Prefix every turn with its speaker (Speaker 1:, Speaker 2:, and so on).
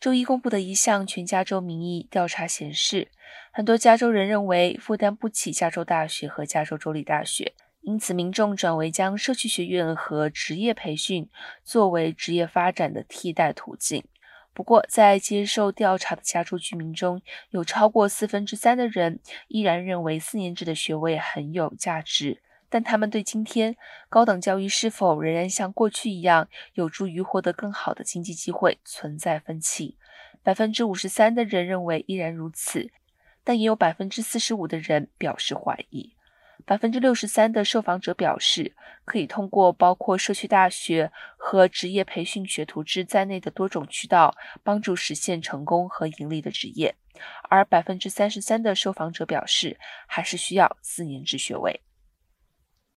Speaker 1: 周一公布的一项全加州民意调查显示，很多加州人认为负担不起加州大学和加州州立大学，因此民众转为将社区学院和职业培训作为职业发展的替代途径。不过，在接受调查的加州居民中，有超过四分之三的人依然认为四年制的学位很有价值。但他们对今天高等教育是否仍然像过去一样有助于获得更好的经济机会存在分歧。百分之五十三的人认为依然如此，但也有百分之四十五的人表示怀疑。百分之六十三的受访者表示可以通过包括社区大学和职业培训学徒制在内的多种渠道帮助实现成功和盈利的职业，而百分之三十三的受访者表示还是需要四年制学位。